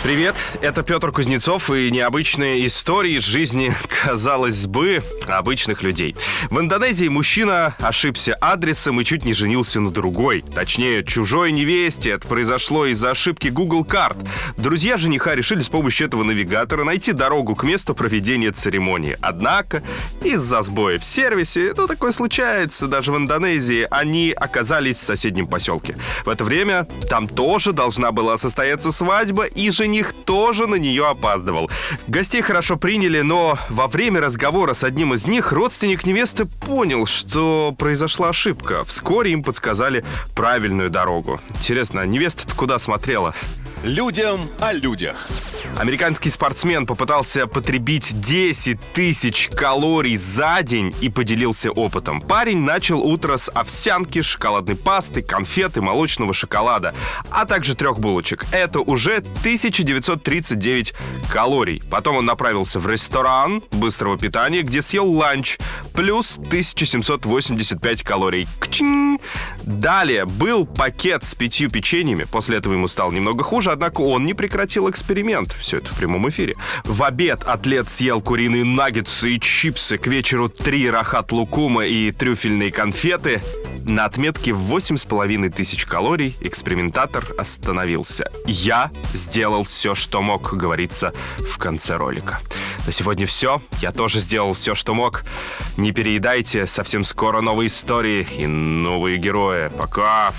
Привет, это Петр Кузнецов и необычные истории из жизни, казалось бы, обычных людей. В Индонезии мужчина ошибся адресом и чуть не женился на другой. Точнее, чужой невесте. Это произошло из-за ошибки Google карт. Друзья жениха решили с помощью этого навигатора найти дорогу к месту проведения церемонии. Однако, из-за сбоя в сервисе, это такое случается даже в Индонезии, они оказались в соседнем поселке. В это время там тоже должна была состояться свадьба, и жених жених тоже на нее опаздывал. Гостей хорошо приняли, но во время разговора с одним из них родственник невесты понял, что произошла ошибка. Вскоре им подсказали правильную дорогу. Интересно, а невеста куда смотрела? Людям о людях. Американский спортсмен попытался потребить 10 тысяч калорий за день и поделился опытом. Парень начал утро с овсянки, шоколадной пасты, конфеты, молочного шоколада, а также трех булочек. Это уже 1939 калорий. Потом он направился в ресторан быстрого питания, где съел ланч, плюс 1785 калорий. Кчин! Далее был пакет с пятью печеньями. После этого ему стало немного хуже, однако он не прекратил эксперимент. Все это в прямом эфире. В обед атлет съел куриные наггетсы и чипсы. К вечеру три рахат лукума и трюфельные конфеты. На отметке в 8,5 тысяч калорий экспериментатор остановился. «Я сделал все, что мог», говорится в конце ролика. На сегодня все. Я тоже сделал все, что мог. Не переедайте. Совсем скоро новые истории и новые герои. Пока!